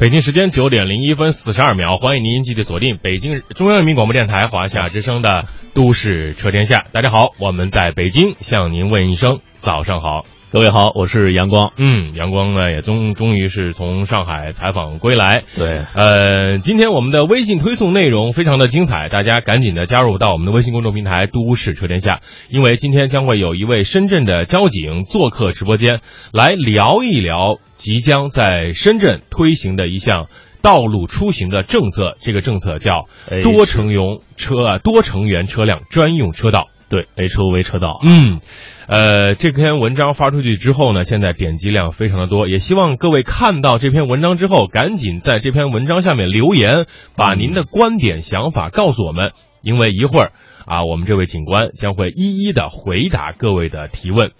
北京时间九点零一分四十二秒，欢迎您继续锁定北京中央人民广播电台华夏之声的《都市车天下》。大家好，我们在北京向您问一声早上好。各位好，我是阳光。嗯，阳光呢也终终于是从上海采访归来。对，呃，今天我们的微信推送内容非常的精彩，大家赶紧的加入到我们的微信公众平台“都市车天下”，因为今天将会有一位深圳的交警做客直播间，来聊一聊即将在深圳推行的一项道路出行的政策。这个政策叫多乘用车啊，多成员车辆专用车道。对，HOV 车道。嗯。呃，这篇文章发出去之后呢，现在点击量非常的多，也希望各位看到这篇文章之后，赶紧在这篇文章下面留言，把您的观点想法告诉我们，因为一会儿啊，我们这位警官将会一一的回答各位的提问。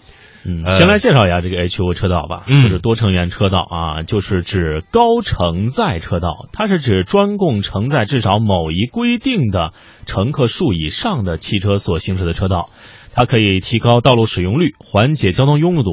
嗯，先来介绍一下这个 HO 车道吧，就是多成员车道啊，就是指高承载车道，它是指专供承载至少某一规定的乘客数以上的汽车所行驶的车道。它可以提高道路使用率，缓解交通拥堵，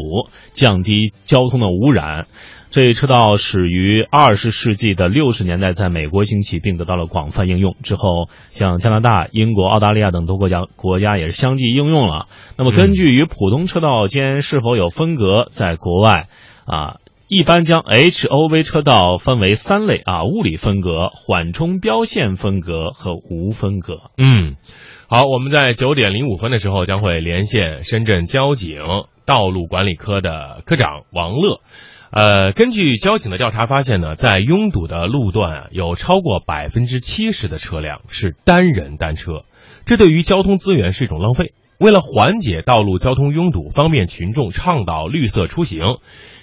降低交通的污染。这一车道始于二十世纪的六十年代，在美国兴起并得到了广泛应用。之后，像加拿大、英国、澳大利亚等多国家国家也是相继应用了。那么，根据与普通车道间是否有分隔，在国外啊，一般将 HOV 车道分为三类啊：物理分隔、缓冲标线分隔和无分隔。嗯。好，我们在九点零五分的时候将会连线深圳交警道路管理科的科长王乐。呃，根据交警的调查发现呢，在拥堵的路段啊，有超过百分之七十的车辆是单人单车，这对于交通资源是一种浪费。为了缓解道路交通拥堵，方便群众倡导绿色出行。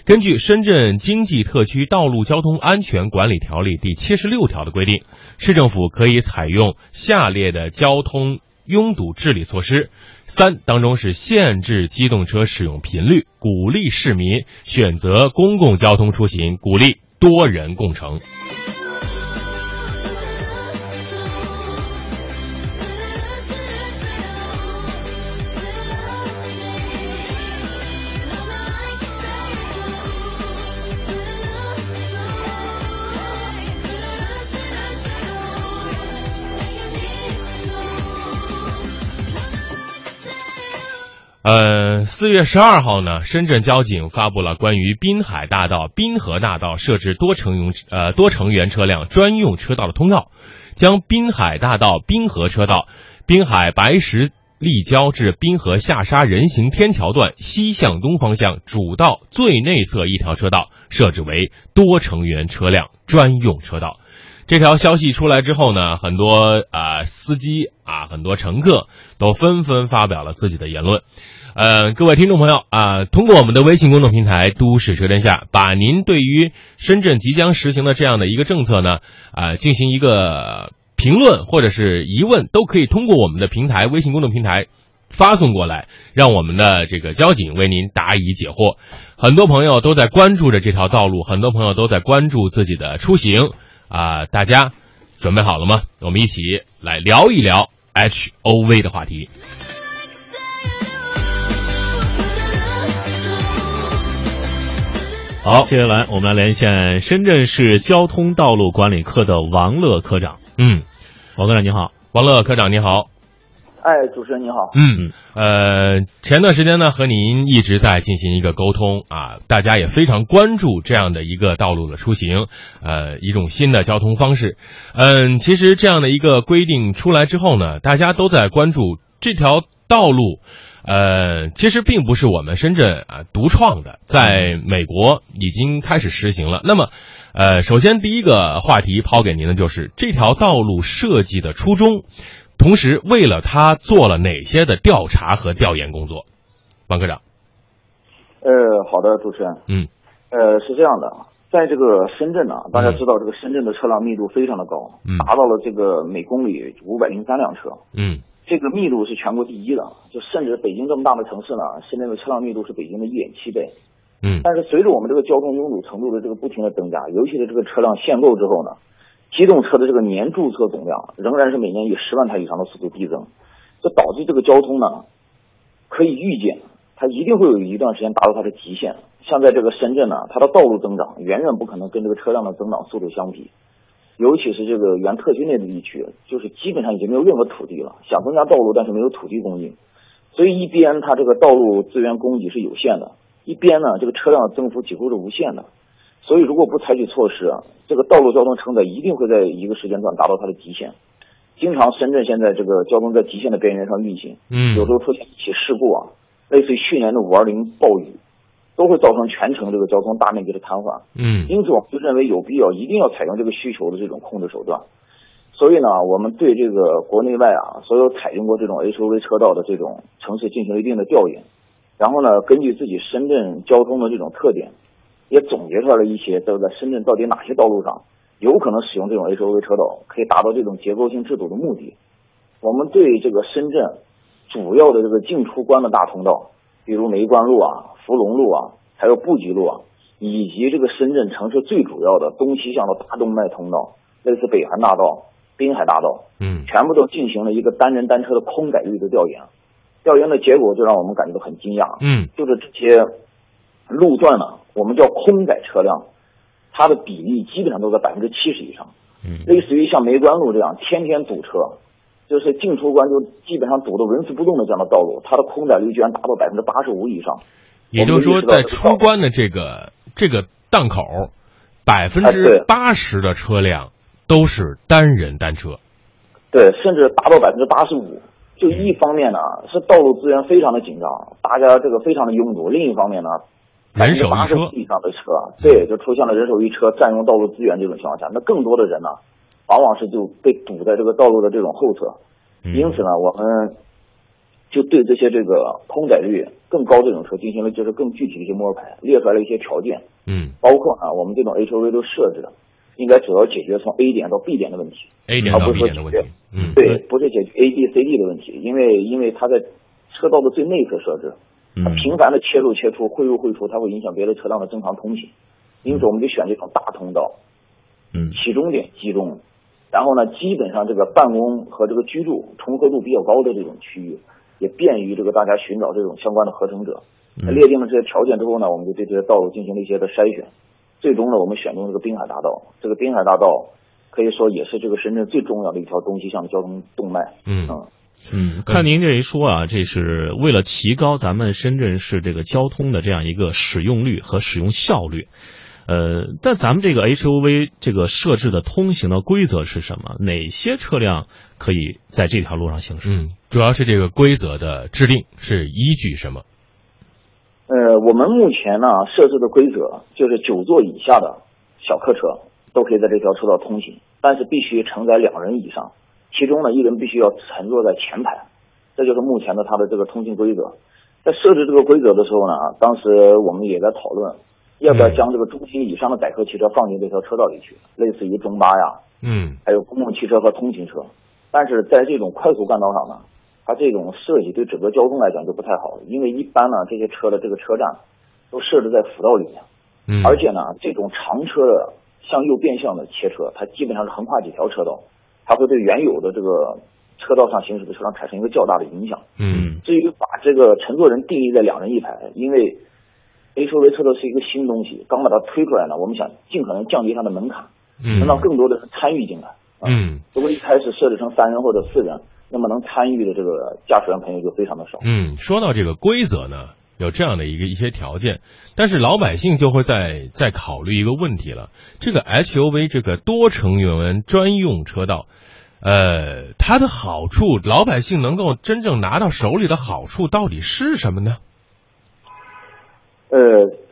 根据《深圳经济特区道路交通安全管理条例》第七十六条的规定，市政府可以采用下列的交通拥堵治理措施：三当中是限制机动车使用频率，鼓励市民选择公共交通出行，鼓励多人共乘。呃，四月十二号呢，深圳交警发布了关于滨海大道、滨河大道设置多成用呃多成员车辆专用车道的通告，将滨海大道滨河车道、滨海白石立交至滨河下沙人行天桥段西向东方向主道最内侧一条车道设置为多成员车辆专用车道。这条消息出来之后呢，很多啊司机啊，很多乘客都纷纷发表了自己的言论。呃，各位听众朋友啊，通过我们的微信公众平台“都市车天下”，把您对于深圳即将实行的这样的一个政策呢，啊，进行一个评论或者是疑问，都可以通过我们的平台微信公众平台发送过来，让我们的这个交警为您答疑解惑。很多朋友都在关注着这条道路，很多朋友都在关注自己的出行。啊，大家准备好了吗？我们一起来聊一聊 H O V 的话题。好，接下来我们来连线深圳市交通道路管理科的王乐科长。嗯，王科长你好，王乐科长你好。哎，主持人您好。嗯，呃，前段时间呢，和您一直在进行一个沟通啊，大家也非常关注这样的一个道路的出行，呃，一种新的交通方式。嗯，其实这样的一个规定出来之后呢，大家都在关注这条道路，呃，其实并不是我们深圳啊独创的，在美国已经开始实行了。那么，呃，首先第一个话题抛给您的就是这条道路设计的初衷。同时，为了他做了哪些的调查和调研工作，王科长。呃，好的，主持人。嗯。呃，是这样的，在这个深圳呢，大家知道这个深圳的车辆密度非常的高，达到了这个每公里五百零三辆车。嗯。这个密度是全国第一的，就甚至北京这么大的城市呢，深圳的车辆密度是北京的一点七倍。嗯。但是随着我们这个交通拥堵程度的这个不停的增加，尤其是这个车辆限购之后呢。机动车的这个年注册总量仍然是每年以十万台以上的速度递增，这导致这个交通呢，可以预见它一定会有一段时间达到它的极限。像在这个深圳呢，它的道路增长远远不可能跟这个车辆的增长速度相比，尤其是这个原特区内的地区，就是基本上已经没有任何土地了，想增加道路，但是没有土地供应，所以一边它这个道路资源供给是有限的，一边呢这个车辆的增幅几乎是无限的。所以，如果不采取措施啊，这个道路交通承载一定会在一个时间段达到它的极限。经常深圳现在这个交通在极限的边缘上运行，嗯，有时候出现一起事故啊，类似于去年的五二零暴雨，都会造成全程这个交通大面积的瘫痪，嗯，因此我们就认为有必要一定要采用这个需求的这种控制手段。所以呢，我们对这个国内外啊所有采用过这种 HOV 车道的这种城市进行了一定的调研，然后呢，根据自己深圳交通的这种特点。也总结出来了一些，都在深圳到底哪些道路上有可能使用这种 HOV 车道，可以达到这种结构性制度的目的。我们对这个深圳主要的这个进出关的大通道，比如梅关路啊、福隆路啊，还有布吉路啊，以及这个深圳城市最主要的东西向的大动脉通道，类似北环大道、滨海大道，嗯，全部都进行了一个单人单车的空载率的调研。调研的结果就让我们感觉到很惊讶，嗯，就是这些路段呢。我们叫空载车辆，它的比例基本上都在百分之七十以上。嗯，类似于像梅关路这样天天堵车，就是进出关就基本上堵得纹丝不动的这样的道路，它的空载率居然达到百分之八十五以上。也就是说，在出关的这个这个档口，百分之八十的车辆都是单人单车。对，甚至达到百分之八十五。就一方面呢，是道路资源非常的紧张，大家这个非常的拥堵；另一方面呢。人手一车以上的车，对，就出现了人手一车占用道路资源这种情况下，那更多的人呢，往往是就被堵在这个道路的这种后侧。因此呢，我们就对这些这个空载率更高这种车进行了就是更具体的一些摸排，列出来了一些条件。嗯，包括啊，我们这种 HOV 都设置的，应该主要解决从 A 点到 B 点的问题，A 点到 B 点的问题。嗯，对，不是解决 A、B、C、D 的问题，因为因为它在车道的最内侧设置。它频繁的切入切出汇入汇出，它会影响别的车辆的正常通行，因此我们就选这种大通道，嗯，起终点集中，然后呢，基本上这个办公和这个居住重合度比较高的这种区域，也便于这个大家寻找这种相关的合成者。列定了这些条件之后呢，我们就对这些道路进行了一些的筛选，最终呢，我们选中这个滨海大道。这个滨海大道可以说也是这个深圳最重要的一条东西向的交通动脉。嗯。嗯，看您这一说啊，这是为了提高咱们深圳市这个交通的这样一个使用率和使用效率。呃，但咱们这个 HOV 这个设置的通行的规则是什么？哪些车辆可以在这条路上行驶？嗯，主要是这个规则的制定是依据什么？呃，我们目前呢设置的规则就是九座以下的小客车都可以在这条车道通行，但是必须承载两人以上。其中呢，一人必须要乘坐在前排，这就是目前的它的这个通行规则。在设置这个规则的时候呢，当时我们也在讨论，要不要将这个中型以上的载客汽车放进这条车道里去，类似于中巴呀，嗯，还有公共汽车和通勤车。但是在这种快速干道上呢，它这种设计对整个交通来讲就不太好，因为一般呢这些车的这个车站都设置在辅道里面，嗯，而且呢这种长车的向右变向的切车，它基本上是横跨几条车道。它会对原有的这个车道上行驶的车辆产生一个较大的影响。嗯，至于把这个乘坐人定义在两人一排，因为，AUV 车道是一个新东西，刚把它推出来呢，我们想尽可能降低它的门槛，能让更多的人参与进来。嗯，如果一开始设置成三人或者四人，那么能参与的这个驾驶员朋友就非常的少。嗯，说到这个规则呢，有这样的一个一些条件，但是老百姓就会在在考虑一个问题了：这个 HUV 这个多成员专用车道。呃，它的好处，老百姓能够真正拿到手里的好处到底是什么呢？呃，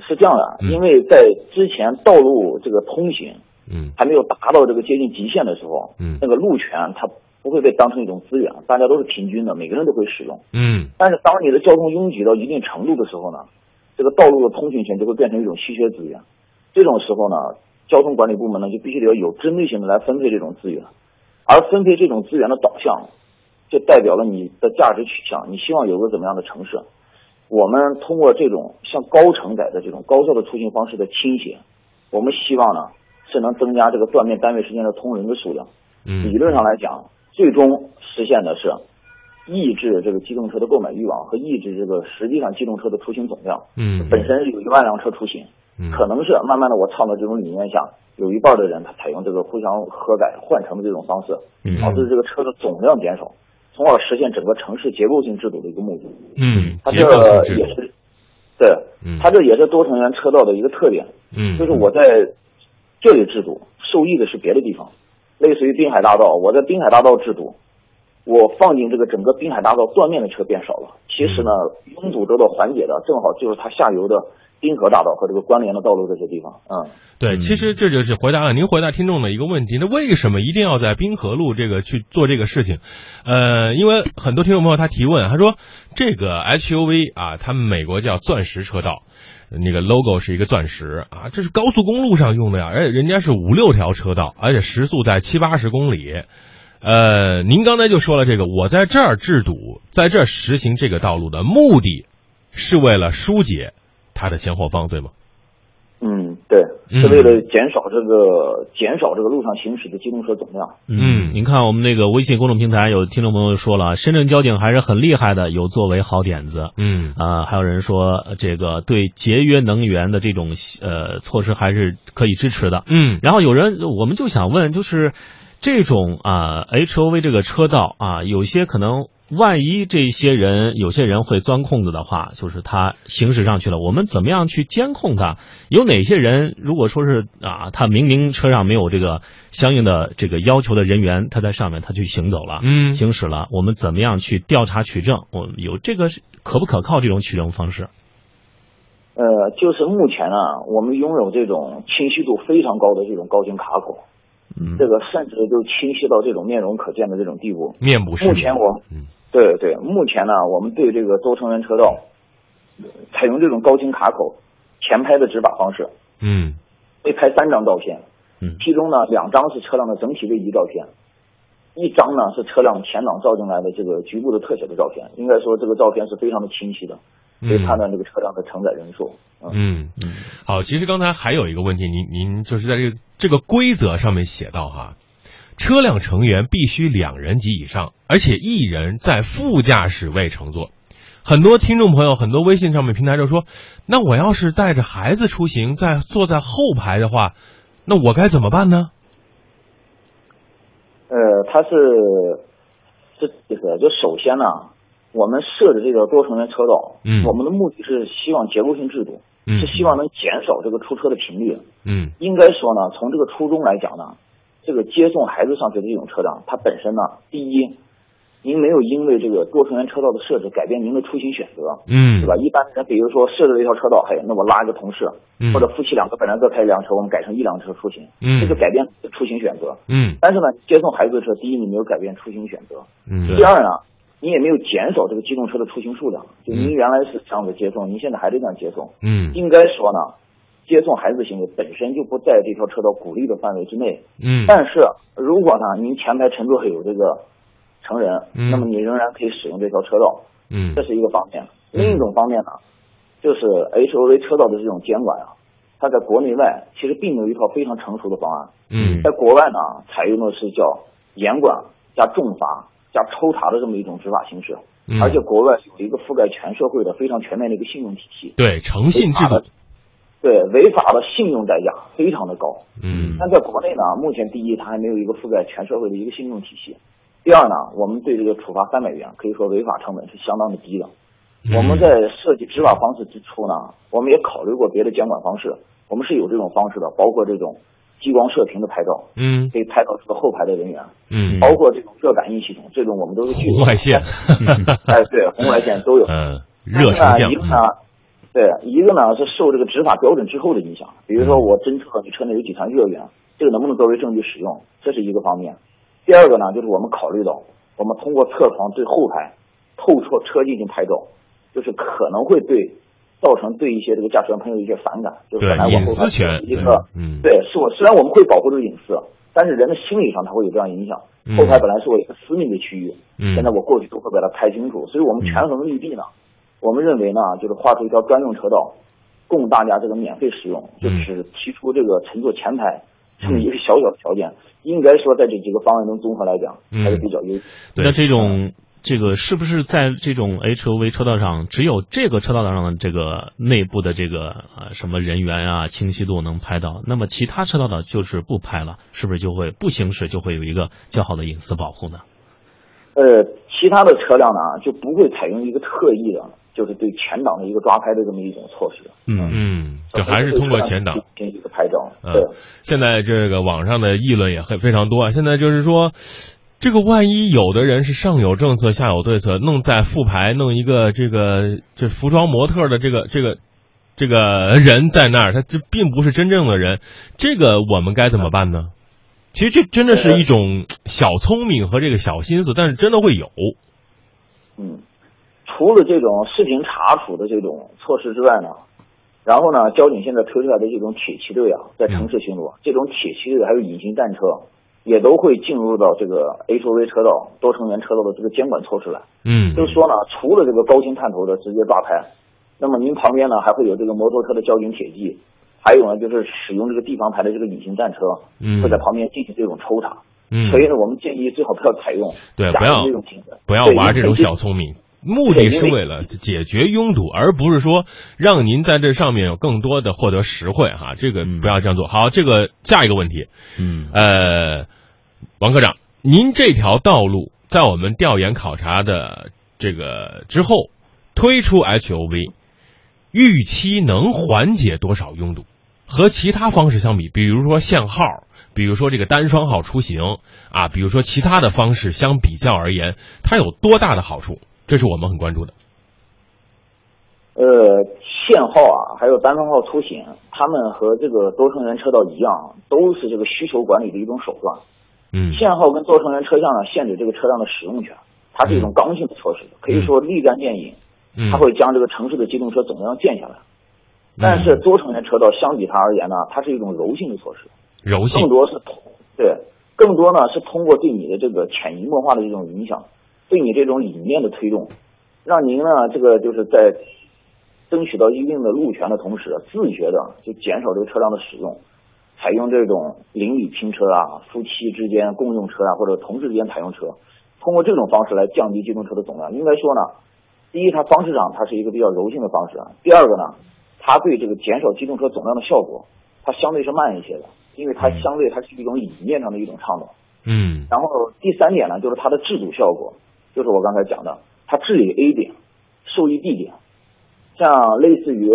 是这样的，因为在之前道路这个通行，嗯，还没有达到这个接近极限的时候，嗯，那个路权它不会被当成一种资源，大家都是平均的，每个人都会使用，嗯。但是当你的交通拥挤到一定程度的时候呢，这个道路的通行权就会变成一种稀缺资源，这种时候呢，交通管理部门呢就必须得要有针对性的来分配这种资源。而分配这种资源的导向，就代表了你的价值取向。你希望有个怎么样的城市？我们通过这种像高承载的这种高效的出行方式的倾斜，我们希望呢是能增加这个断面单位时间的通人的数量。嗯，理论上来讲，最终实现的是抑制这个机动车的购买欲望和抑制这个实际上机动车的出行总量。嗯，本身有一万辆车出行，可能是慢慢的我倡导这种理念下，有一半的人他采用这个互相合改换乘的这种方式，导致这个车的总量减少，从而实现整个城市结构性制度的一个目的。嗯，它这也是，对，它这也是多成员车道的一个特点。嗯，就是我在这里制度受益的是别的地方，类似于滨海大道，我在滨海大道制堵。我放进这个整个滨海大道断面的车变少了，其实呢，拥堵得到缓解的正好就是它下游的滨河大道和这个关联的道路这些地方。嗯，对，其实这就是回答了您回答听众的一个问题，那为什么一定要在滨河路这个去做这个事情？呃，因为很多听众朋友他提问，他说这个 SUV 啊，他们美国叫钻石车道，那个 logo 是一个钻石啊，这是高速公路上用的呀，而且人家是五六条车道，而且时速在七八十公里。呃，您刚才就说了这个，我在这儿制堵，在这儿实行这个道路的目的，是为了疏解它的前后方，对吗？嗯，对，是为了减少这个减少这个路上行驶的机动车总量。嗯，您看我们那个微信公众平台有听众朋友说了，深圳交警还是很厉害的，有作为好点子。嗯啊，还有人说这个对节约能源的这种呃措施还是可以支持的。嗯，然后有人我们就想问，就是。这种啊，H O V 这个车道啊，有些可能万一这些人有些人会钻空子的话，就是他行驶上去了，我们怎么样去监控他？有哪些人如果说是啊，他明明车上没有这个相应的这个要求的人员，他在上面他去行走了，嗯，行驶了，我们怎么样去调查取证？我们有这个可不可靠这种取证方式？呃，就是目前啊，我们拥有这种清晰度非常高的这种高清卡口。这个甚至就清晰到这种面容可见的这种地步。面部识目前我，对对，目前呢，我们对这个多成员车道采用这种高清卡口前拍的执法方式。嗯。会拍三张照片。嗯。其中呢，两张是车辆的整体位移照片，一张呢是车辆前挡照进来的这个局部的特写的照片。应该说，这个照片是非常的清晰的。可以判断这个车辆的承载人数。嗯嗯，好，其实刚才还有一个问题，您您就是在这个这个规则上面写到哈，车辆成员必须两人及以上，而且一人在副驾驶位乘坐。很多听众朋友，很多微信上面平台就说，那我要是带着孩子出行，在坐在后排的话，那我该怎么办呢？呃，他是是这个，就首先呢。我们设置这个多成员车道，嗯，我们的目的是希望结构性制度，嗯，是希望能减少这个出车的频率，嗯，应该说呢，从这个初衷来讲呢，这个接送孩子上学的这种车辆，它本身呢，第一，您没有因为这个多成员车道的设置改变您的出行选择，嗯，对吧？一般人比如说设置了一条车道，嘿，那我拉一个同事，嗯，或者夫妻两个本来各开一辆车，我们改成一辆车出行，嗯，这就改变出行选择，嗯，但是呢，接送孩子的车，第一你没有改变出行选择，嗯，第二呢。你也没有减少这个机动车的出行数量，就您原来是这样子接送，您现在还得这样接送。嗯，应该说呢，接送孩子行为本身就不在这条车道鼓励的范围之内。嗯，但是如果呢，您前排乘坐有这个成人，嗯，那么你仍然可以使用这条车道。嗯，这是一个方面。另一种方面呢，就是 H O V 车道的这种监管啊，它在国内外其实并没有一套非常成熟的方案。嗯，在国外呢，采用的是叫严管加重罚。加抽查的这么一种执法形式，而且国外有一个覆盖全社会的非常全面的一个信用体系，对诚信制度，对违法的信用代价非常的高。嗯，但在国内呢，目前第一，它还没有一个覆盖全社会的一个信用体系；第二呢，我们对这个处罚三百元，可以说违法成本是相当的低的。我们在设计执法方式之初呢，我们也考虑过别的监管方式，我们是有这种方式的，包括这种。激光射频的拍照，嗯，可以拍到这个后排的人员，嗯，包括这种热感应系统，这种我们都是红外线，哎，对，红外线都有，嗯，热成像，一个呢，对，一个呢是受这个执法标准之后的影响，比如说我侦测你车内有几团热源，这个能不能作为证据使用，这是一个方面。第二个呢，就是我们考虑到，我们通过侧窗对后排透出车进行拍照，就是可能会对。造成对一些这个驾驶员朋友一些反感，就是本来我后排一个，嗯，对，是我虽然我们会保护这个隐私，但是人的心理上他会有这样影响。后排本来是我一个私密的区域，嗯，现在我过去都会把它拍清楚，所以我们权衡利弊呢，我们认为呢，就是画出一条专用车道，供大家这个免费使用，就是提出这个乘坐前排这么一个小小的条件，应该说在这几个方案中综合来讲还是比较优。那这种。这个是不是在这种 HOV 车道上，只有这个车道上的这个内部的这个呃什么人员啊清晰度能拍到，那么其他车道的就是不拍了，是不是就会不行驶就会有一个较好的隐私保护呢？呃，其他的车辆呢就不会采用一个特意的，就是对前挡的一个抓拍的这么一种措施。嗯嗯，就还是通过前挡进行一个拍照。对，现在这个网上的议论也很非常多啊。现在就是说。这个万一有的人是上有政策下有对策，弄在复牌弄一个这个这服装模特的这个这个这个人在那儿，他这并不是真正的人，这个我们该怎么办呢？其实这真的是一种小聪明和这个小心思，但是真的会有。嗯，除了这种视频查处的这种措施之外呢，然后呢，交警现在推出来的这种铁骑队啊，在城市巡逻，这种铁骑队还有隐形战车。也都会进入到这个 HOV 车道、多成员车道的这个监管措施来。嗯，就是说呢，除了这个高清探头的直接抓拍，那么您旁边呢还会有这个摩托车的交警铁骑，还有呢就是使用这个地方牌的这个隐形战车，嗯，会在旁边进行这种抽查。嗯，所以呢，我们建议最好不要采用，对，不要不要玩这种小聪明，目的是为了解决拥堵，而不是说让您在这上面有更多的获得实惠哈。这个不要这样做。好，这个下一个问题，嗯，呃。王科长，您这条道路在我们调研考察的这个之后推出 HOV，预期能缓解多少拥堵？和其他方式相比，比如说限号，比如说这个单双号出行啊，比如说其他的方式相比较而言，它有多大的好处？这是我们很关注的。呃，限号啊，还有单双号出行，他们和这个多成员车道一样，都是这个需求管理的一种手段。嗯，限号跟多成员车辆呢，限制这个车辆的使用权，它是一种刚性的措施，可以说立竿见影，它会将这个城市的机动车总量降下来。但是多成员车道相比它而言呢，它是一种柔性的措施，柔性，更多是通对，更多呢是通过对你的这个潜移默化的这种影响，对你这种理念的推动，让您呢这个就是在争取到一定的路权的同时，自觉的就减少这个车辆的使用。采用这种邻里拼车啊，夫妻之间共用车啊，或者同事之间采用车，通过这种方式来降低机动车的总量。应该说呢，第一，它方式上它是一个比较柔性的方式；第二个呢，它对这个减少机动车总量的效果，它相对是慢一些的，因为它相对它是一种理念上的一种倡导。嗯。然后第三点呢，就是它的制度效果，就是我刚才讲的，它治理 A 点，受益 B 点，像类似于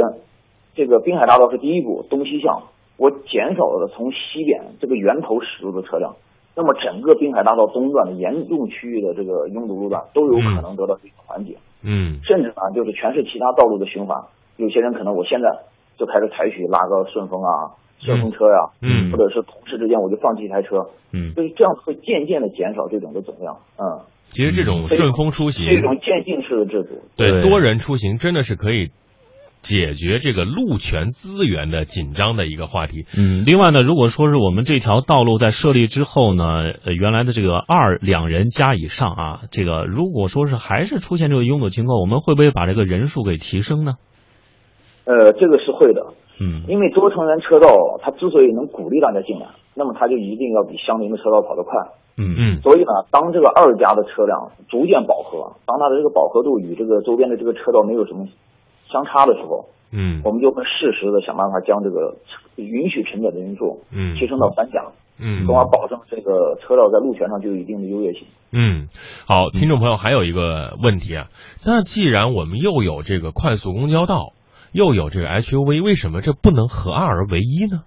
这个滨海大道是第一步，东西向。我减少了从西边这个源头驶入的车辆，那么整个滨海大道东段的严重区域的这个拥堵路段都有可能得到缓解。嗯，甚至啊，就是全市其他道路的循环，有些人可能我现在就开始采取拉个顺风啊、顺风车呀，嗯，或者是同事之间我就放弃一台车，嗯，就是这样会渐渐的减少这种的总量。嗯，其实这种顺风出行，这种渐进式的制度，对多人出行真的是可以。解决这个路权资源的紧张的一个话题。嗯，另外呢，如果说是我们这条道路在设立之后呢，呃，原来的这个二两人加以上啊，这个如果说是还是出现这个拥堵情况，我们会不会把这个人数给提升呢？呃，这个是会的。嗯，因为多成员车道它之所以能鼓励大家进来，那么它就一定要比相邻的车道跑得快。嗯嗯。所以呢，当这个二家的车辆逐渐饱和，当它的这个饱和度与这个周边的这个车道没有什么。相差的时候，嗯，我们就会适时的想办法将这个允许承载的因素，嗯，提升到三甲，嗯，从而保证这个车道在路权上就有一定的优越性。嗯，好，听众朋友还有一个问题啊，那既然我们又有这个快速公交道，又有这个 SUV，为什么这不能合二而为一呢？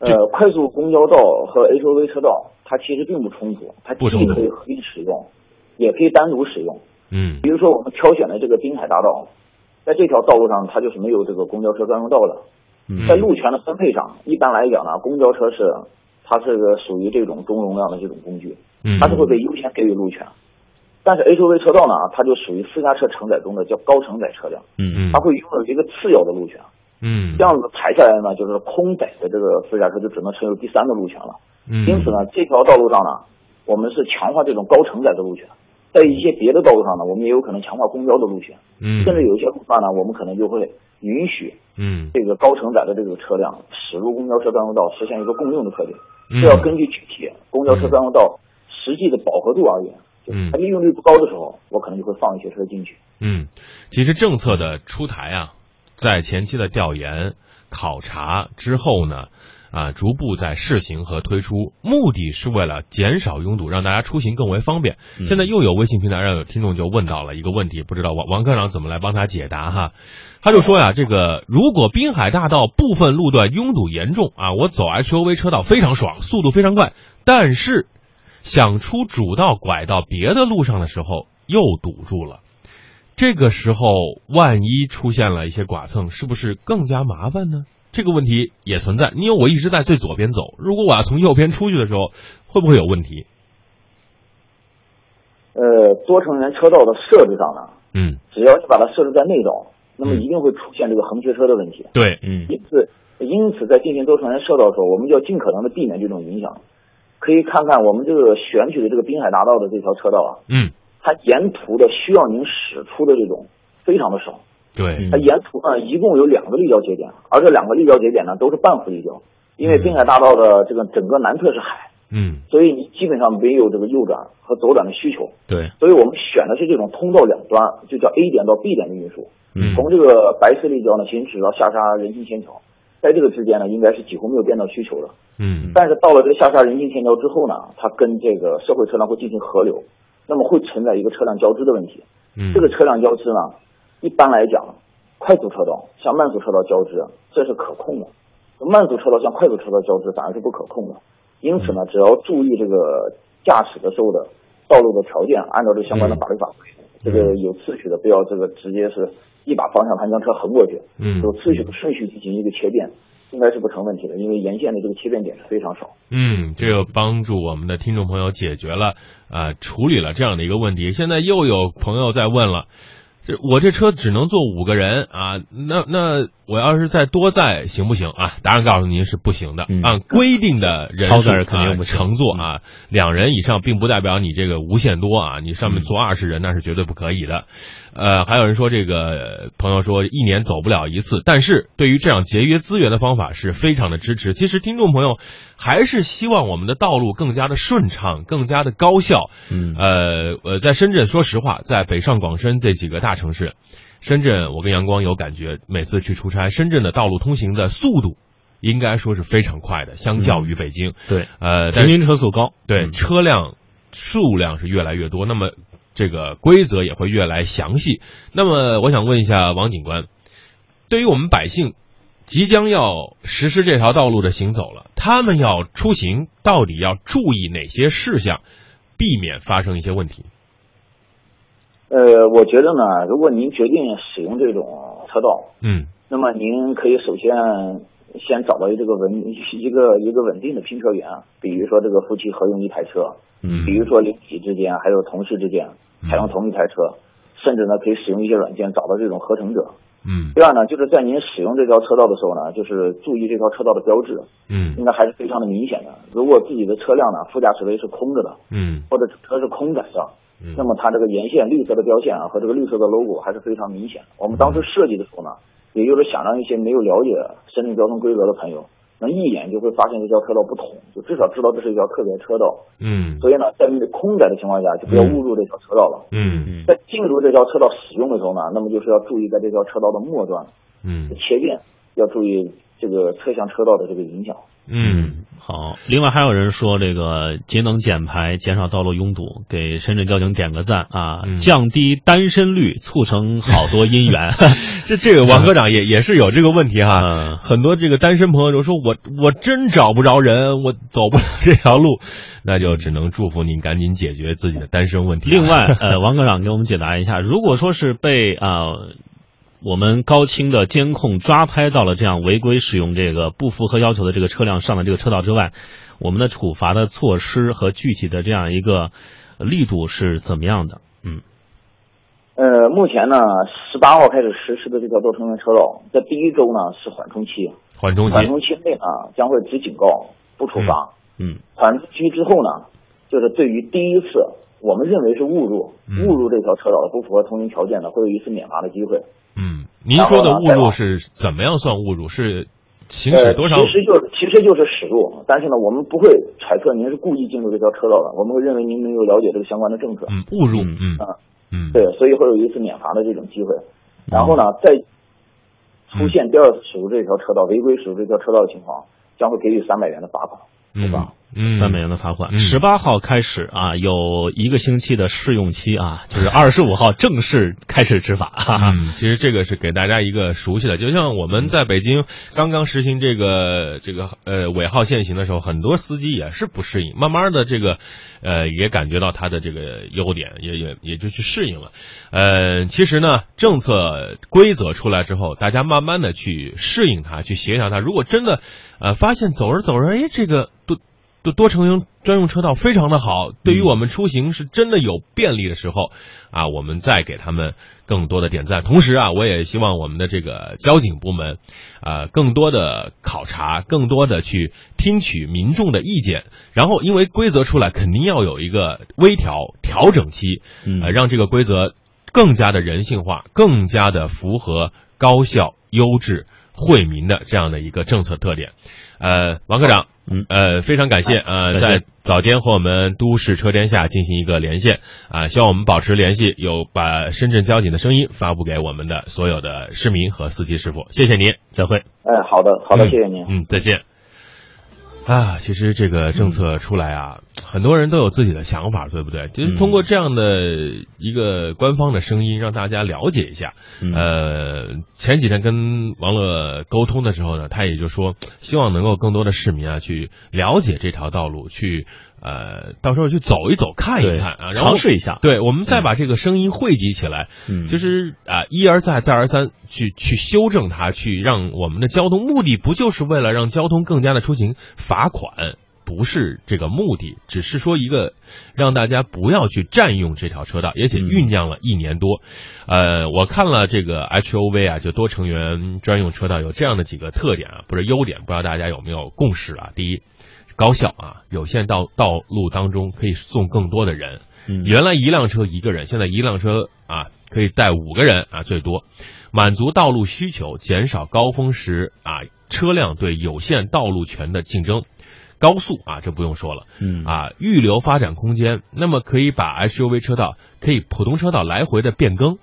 呃，快速公交道和 HUV 车道，它其实并不冲突，它既可以合并使用，也可以单独使用。嗯，比如说我们挑选的这个滨海大道，在这条道路上它就是没有这个公交车专用道的。在路权的分配上，一般来讲呢，公交车是它是个属于这种中容量的这种工具，它是会被优先给予路权。但是 HOV 车道呢，它就属于私家车承载中的叫高承载车辆，嗯嗯，它会拥有一个次要的路权。嗯，这样子排下来呢，就是空载的这个私家车就只能持有第三个路权了。嗯，因此呢，这条道路上呢，我们是强化这种高承载的路权。在一些别的道路上呢，我们也有可能强化公交的路权，嗯，甚至有一些路段呢，我们可能就会允许，嗯，这个高承载的这个车辆驶入公交车专用道，实现一个共用的特点。嗯，这要根据具体公交车专用道实际的饱和度而言。嗯，它利用率不高的时候，我可能就会放一些车进去。嗯，其实政策的出台啊，在前期的调研考察之后呢。啊，逐步在试行和推出，目的是为了减少拥堵，让大家出行更为方便。现在又有微信平台上有听众就问到了一个问题，不知道王王科长怎么来帮他解答哈？他就说呀，这个如果滨海大道部分路段拥堵严重啊，我走 HOV 车道非常爽，速度非常快，但是想出主道拐到别的路上的时候又堵住了，这个时候万一出现了一些剐蹭，是不是更加麻烦呢？这个问题也存在，因为我一直在最左边走，如果我要从右边出去的时候，会不会有问题？呃，多成员车道的设置上呢，嗯，只要你把它设置在内道，那么一定会出现这个横切车的问题。对，嗯，因此，因此在进行多成员车道的时候，我们就要尽可能的避免这种影响。可以看看我们这个选取的这个滨海大道的这条车道啊，嗯，它沿途的需要您驶出的这种非常的少。对，它沿途呢一共有两个立交节点，而这两个立交节点呢都是半幅立交，因为滨海大道的这个整个南侧是海，嗯，所以你基本上没有这个右转和左转的需求。对，所以我们选的是这种通道两端，就叫 A 点到 B 点的运输。嗯，从这个白色立交呢行驶到下沙人行天桥，在这个之间呢应该是几乎没有变道需求的。嗯，但是到了这个下沙人行天桥之后呢，它跟这个社会车辆会进行合流，那么会存在一个车辆交织的问题。嗯，这个车辆交织呢，一般来讲。快速车道向慢速车道交织，这是可控的；慢速车道向快速车道交织反而是不可控的。因此呢，只要注意这个驾驶的时候的道路的条件，按照这相关的法律法规，这个有次序的，不要这个直接是一把方向盘将车横过去。嗯，有次序的顺序进行一个切变，应该是不成问题的，因为沿线的这个切变点是非常少。嗯，这个帮助我们的听众朋友解决了呃处理了这样的一个问题。现在又有朋友在问了。这我这车只能坐五个人啊，那那我要是再多载行不行啊？答案告诉您是不行的，按规定的人数啊乘坐啊，两人以上并不代表你这个无限多啊，你上面坐二十人那是绝对不可以的。呃，还有人说这个朋友说一年走不了一次，但是对于这样节约资源的方法是非常的支持。其实听众朋友还是希望我们的道路更加的顺畅，更加的高效。嗯，呃呃，在深圳，说实话，在北上广深这几个大城市，深圳我跟阳光有感觉，每次去出差，深圳的道路通行的速度应该说是非常快的，相较于北京。对，呃，平均车速高，对，车辆数量是越来越多，那么。这个规则也会越来详细。那么，我想问一下王警官，对于我们百姓即将要实施这条道路的行走了，他们要出行到底要注意哪些事项，避免发生一些问题？呃，我觉得呢，如果您决定使用这种车道，嗯，那么您可以首先先找到这个稳一个一个稳定的拼车员，比如说这个夫妻合用一台车。嗯，比如说邻里之间，还有同事之间采用同一台车，甚至呢可以使用一些软件找到这种合成者。嗯，第二呢，就是在您使用这条车道的时候呢，就是注意这条车道的标志。嗯，应该还是非常的明显的。如果自己的车辆呢副驾驶位是空着的，嗯，或者车是空载的，那么它这个沿线绿色的标线啊和这个绿色的 logo 还是非常明显的。我们当时设计的时候呢，也就是想让一些没有了解深圳交通规则的朋友。能一眼就会发现这条车道不同，就至少知道这是一条特别车道。嗯，所以呢，在空载的情况下，就不要误入这条车道了。嗯嗯，在进入这条车道使用的时候呢，那么就是要注意在这条车道的末端，嗯，切变要注意这个侧向车道的这个影响。嗯，好。另外还有人说这个节能减排，减少道路拥堵，给深圳交警点个赞啊！降低单身率，促成好多姻缘。这这个王科长也也是有这个问题哈。很多这个单身朋友就说我我真找不着人，我走不了这条路，那就只能祝福您赶紧解决自己的单身问题。另外，呃，王科长给我们解答一下，如果说是被啊。我们高清的监控抓拍到了这样违规使用这个不符合要求的这个车辆上的这个车道之外，我们的处罚的措施和具体的这样一个力度是怎么样的？嗯，呃，目前呢，十八号开始实施的这个多成员车道，在第一周呢是缓冲期，缓冲期，缓冲期内呢将会只警告不处罚。嗯，缓冲期之后呢，就是对于第一次我们认为是误入误入这条车道的不符合通行条件的，会有一次免罚的机会。嗯，您说的误入是怎么样算误入？是行驶多少？其实就是其实就是驶入，但是呢，我们不会揣测您是故意进入这条车道的，我们会认为您没有了解这个相关的政策。嗯，误入。嗯啊，嗯，对，所以会有一次免罚的这种机会。然后呢，再出现第二次驶入这条车道、违规驶入这条车道的情况，将会给予三百元的罚款，对吧？嗯，三美元的罚款。十八号开始啊，有一个星期的试用期啊，就是二十五号正式开始执法。嗯，其实这个是给大家一个熟悉的，就像我们在北京刚刚实行这个这个呃尾号限行的时候，很多司机也是不适应，慢慢的这个呃也感觉到它的这个优点，也也也就去适应了。呃，其实呢，政策规则出来之后，大家慢慢的去适应它，去协调它。如果真的呃发现走着走着，哎，这个都。多多乘用专用车道非常的好，对于我们出行是真的有便利的时候，啊，我们再给他们更多的点赞。同时啊，我也希望我们的这个交警部门，啊，更多的考察，更多的去听取民众的意见。然后，因为规则出来，肯定要有一个微调调整期，呃，让这个规则更加的人性化，更加的符合高效、优质、惠民的这样的一个政策特点。呃，王科长。嗯呃，非常感谢呃，在早间和我们都市车天下进行一个连线啊，希望我们保持联系，有把深圳交警的声音发布给我们的所有的市民和司机师傅，谢谢您，再会。哎，好的，好的，谢谢您。嗯，再见。啊，其实这个政策出来啊，很多人都有自己的想法，对不对？就是通过这样的一个官方的声音，让大家了解一下。呃，前几天跟王乐沟通的时候呢，他也就说，希望能够更多的市民啊去了解这条道路，去。呃，到时候去走一走，看一看啊，尝试一下。对，我们再把这个声音汇集起来，嗯，就是啊，一而再，再而三去去修正它，去让我们的交通目的不就是为了让交通更加的出行？罚款不是这个目的，只是说一个让大家不要去占用这条车道，而且酝酿了一年多。呃，我看了这个 H O V 啊，就多成员专用车道有这样的几个特点啊，不是优点，不知道大家有没有共识啊？第一。高效啊！有限道道路当中可以送更多的人。嗯原来一辆车一个人，现在一辆车啊可以带五个人啊最多，满足道路需求，减少高峰时啊车辆对有限道路权的竞争。高速啊这不用说了，嗯啊预留发展空间，那么可以把 SUV 车道可以普通车道来回的变更。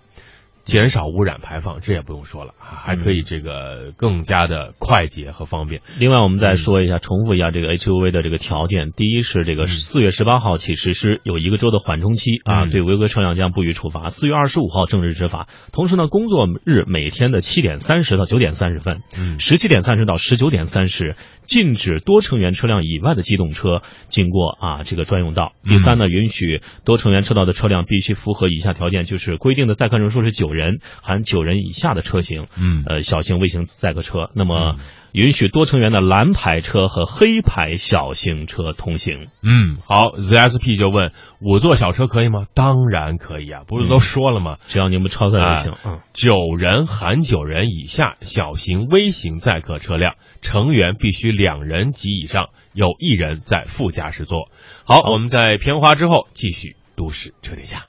减少污染排放，这也不用说了，还可以这个更加的快捷和方便。另外，我们再说一下，重复一下这个 H U V 的这个条件。第一是这个四月十八号起实施，有一个周的缓冲期啊，对违规车辆将不予处罚。四月二十五号正式执法。同时呢，工作日每天的七点三十到九点三十分，十七点三十到十九点三十，禁止多成员车辆以外的机动车经过啊这个专用道。第三呢，允许多成员车道的车辆必须符合以下条件，就是规定的载客人数是九人。人含九人以下的车型，嗯，呃，小型微型载客车，那么允许多成员的蓝牌车和黑牌小型车通行。嗯，好，ZSP 就问五座小车可以吗？当然可以啊，不是都说了吗？只要你们超载就行。嗯，九人含九人以下小型微型载客车辆成员必须两人及以上，有一人在副驾驶座。好，我们在片花之后继续都市车天下。